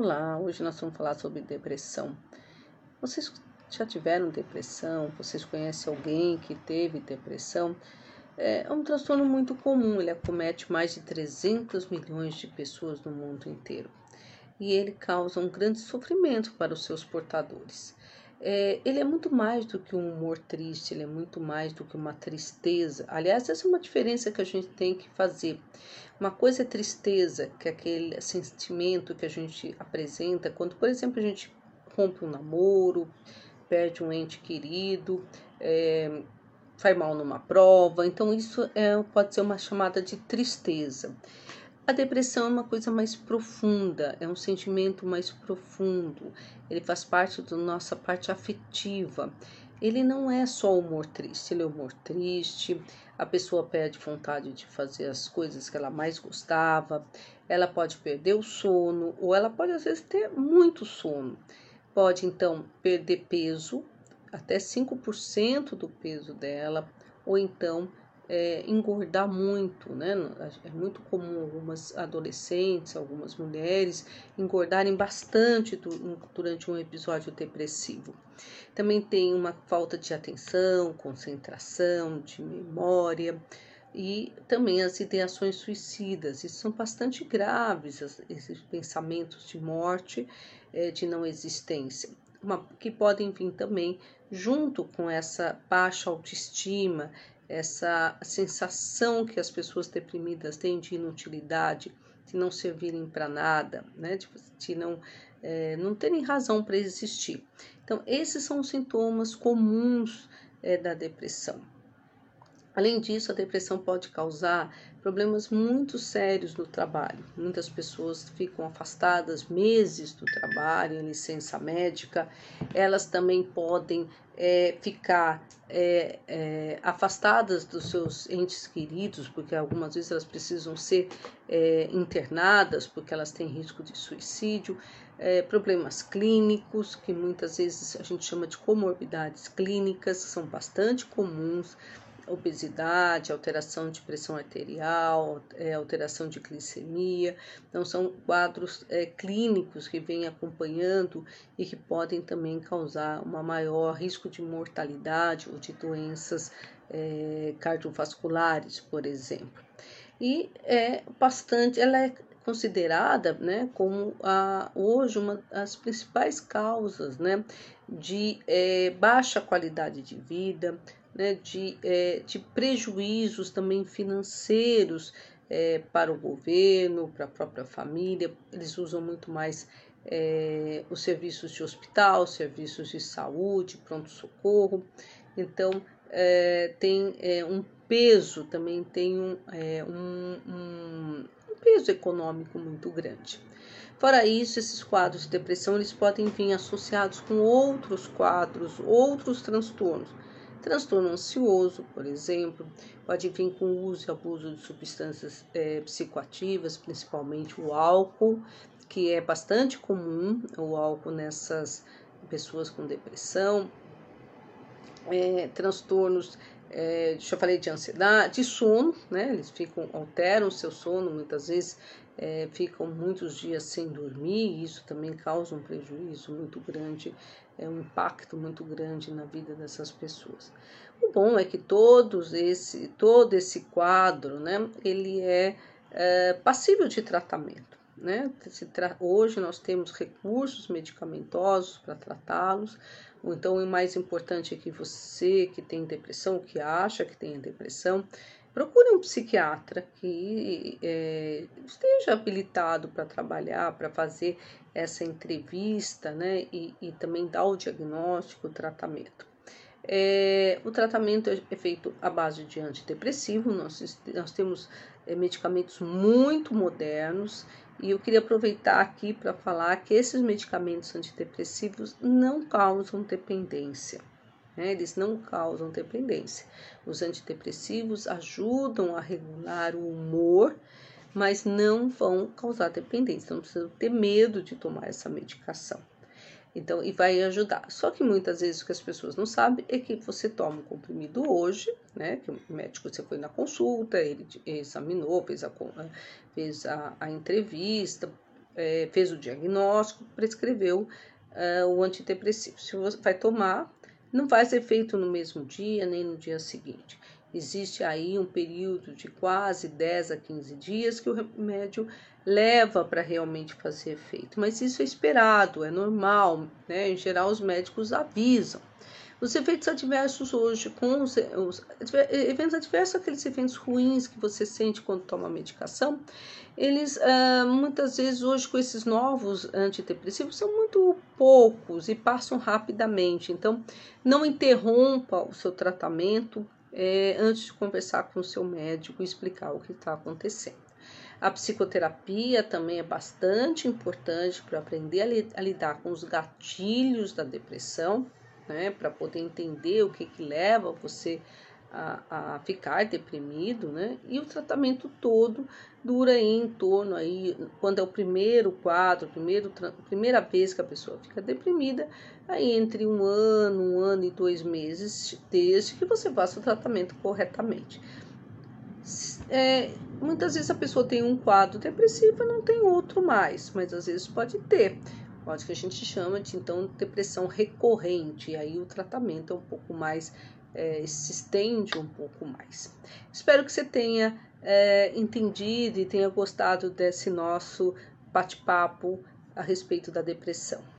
Olá, hoje nós vamos falar sobre depressão. Vocês já tiveram depressão? Vocês conhecem alguém que teve depressão? É um transtorno muito comum, ele acomete mais de 300 milhões de pessoas no mundo inteiro e ele causa um grande sofrimento para os seus portadores. É, ele é muito mais do que um humor triste, ele é muito mais do que uma tristeza. Aliás, essa é uma diferença que a gente tem que fazer. Uma coisa é tristeza, que é aquele sentimento que a gente apresenta quando, por exemplo, a gente rompe um namoro, perde um ente querido, é, faz mal numa prova. Então, isso é, pode ser uma chamada de tristeza. A depressão é uma coisa mais profunda, é um sentimento mais profundo. Ele faz parte da nossa parte afetiva. Ele não é só humor triste, ele é humor triste. A pessoa perde vontade de fazer as coisas que ela mais gostava. Ela pode perder o sono, ou ela pode às vezes ter muito sono. Pode então perder peso, até 5% do peso dela, ou então é, engordar muito, né? É muito comum algumas adolescentes, algumas mulheres engordarem bastante durante um episódio depressivo. Também tem uma falta de atenção, concentração, de memória e também as ideações suicidas. Isso são bastante graves, esses pensamentos de morte, é, de não existência. Uma, que podem vir também junto com essa baixa autoestima, essa sensação que as pessoas deprimidas têm de inutilidade, de não servirem para nada, né? de, de não, é, não terem razão para existir. Então, esses são os sintomas comuns é, da depressão. Além disso, a depressão pode causar problemas muito sérios no trabalho. Muitas pessoas ficam afastadas meses do trabalho, em licença médica. Elas também podem é, ficar é, é, afastadas dos seus entes queridos, porque algumas vezes elas precisam ser é, internadas, porque elas têm risco de suicídio. É, problemas clínicos, que muitas vezes a gente chama de comorbidades clínicas, são bastante comuns obesidade, alteração de pressão arterial, é, alteração de glicemia. Então, são quadros é, clínicos que vêm acompanhando e que podem também causar um maior risco de mortalidade ou de doenças é, cardiovasculares, por exemplo. E é bastante, ela é considerada né, como a, hoje uma das principais causas né, de é, baixa qualidade de vida, né, de, é, de prejuízos também financeiros é, para o governo, para a própria família. Eles usam muito mais é, os serviços de hospital, serviços de saúde, pronto-socorro. Então, é, tem é, um peso, também tem é, um, um, um peso econômico muito grande. Fora isso, esses quadros de depressão eles podem vir associados com outros quadros, outros transtornos, Transtorno ansioso, por exemplo, pode vir com o uso e abuso de substâncias é, psicoativas, principalmente o álcool, que é bastante comum, o álcool nessas pessoas com depressão. É, transtornos, é, já falei de ansiedade, de sono, né? Eles ficam, alteram o seu sono, muitas vezes é, ficam muitos dias sem dormir, e isso também causa um prejuízo muito grande é um impacto muito grande na vida dessas pessoas. O bom é que todos esse, todo esse quadro, né, ele é, é passível de tratamento. Né? Hoje nós temos recursos medicamentosos para tratá-los. Então, o mais importante é que você que tem depressão, que acha que tem depressão, procure um psiquiatra que é, esteja habilitado para trabalhar, para fazer essa entrevista, né, e, e, também dar o diagnóstico, o tratamento. É, o tratamento é feito à base de antidepressivo, nós, nós temos é, medicamentos muito modernos e eu queria aproveitar aqui para falar que esses medicamentos antidepressivos não causam dependência. Né? Eles não causam dependência. Os antidepressivos ajudam a regular o humor, mas não vão causar dependência. Então, não precisa ter medo de tomar essa medicação. Então, e vai ajudar. Só que muitas vezes o que as pessoas não sabem é que você toma um comprimido hoje, né? Que o médico você foi na consulta, ele examinou, fez a, fez a, a entrevista, é, fez o diagnóstico, prescreveu é, o antidepressivo. Se você vai tomar, não faz efeito no mesmo dia nem no dia seguinte. Existe aí um período de quase 10 a 15 dias que o remédio leva para realmente fazer efeito, mas isso é esperado, é normal, né? Em geral, os médicos avisam. Os efeitos adversos hoje, com os, os eventos adversos, aqueles eventos ruins que você sente quando toma medicação, eles uh, muitas vezes hoje com esses novos antidepressivos são muito poucos e passam rapidamente. Então, não interrompa o seu tratamento é, antes de conversar com o seu médico e explicar o que está acontecendo. A psicoterapia também é bastante importante para aprender a, li a lidar com os gatilhos da depressão né, para poder entender o que, que leva você a, a, ficar deprimido, né? E o tratamento todo dura em torno aí, quando é o primeiro quadro, primeiro, primeira vez que a pessoa fica deprimida, aí entre um ano, um ano e dois meses, desde que você faça o tratamento corretamente. É, muitas vezes a pessoa tem um quadro depressivo e não tem outro mais, mas às vezes pode ter pode que a gente chama de então depressão recorrente, e aí o tratamento é um pouco mais, é, se estende um pouco mais. Espero que você tenha é, entendido e tenha gostado desse nosso bate-papo a respeito da depressão.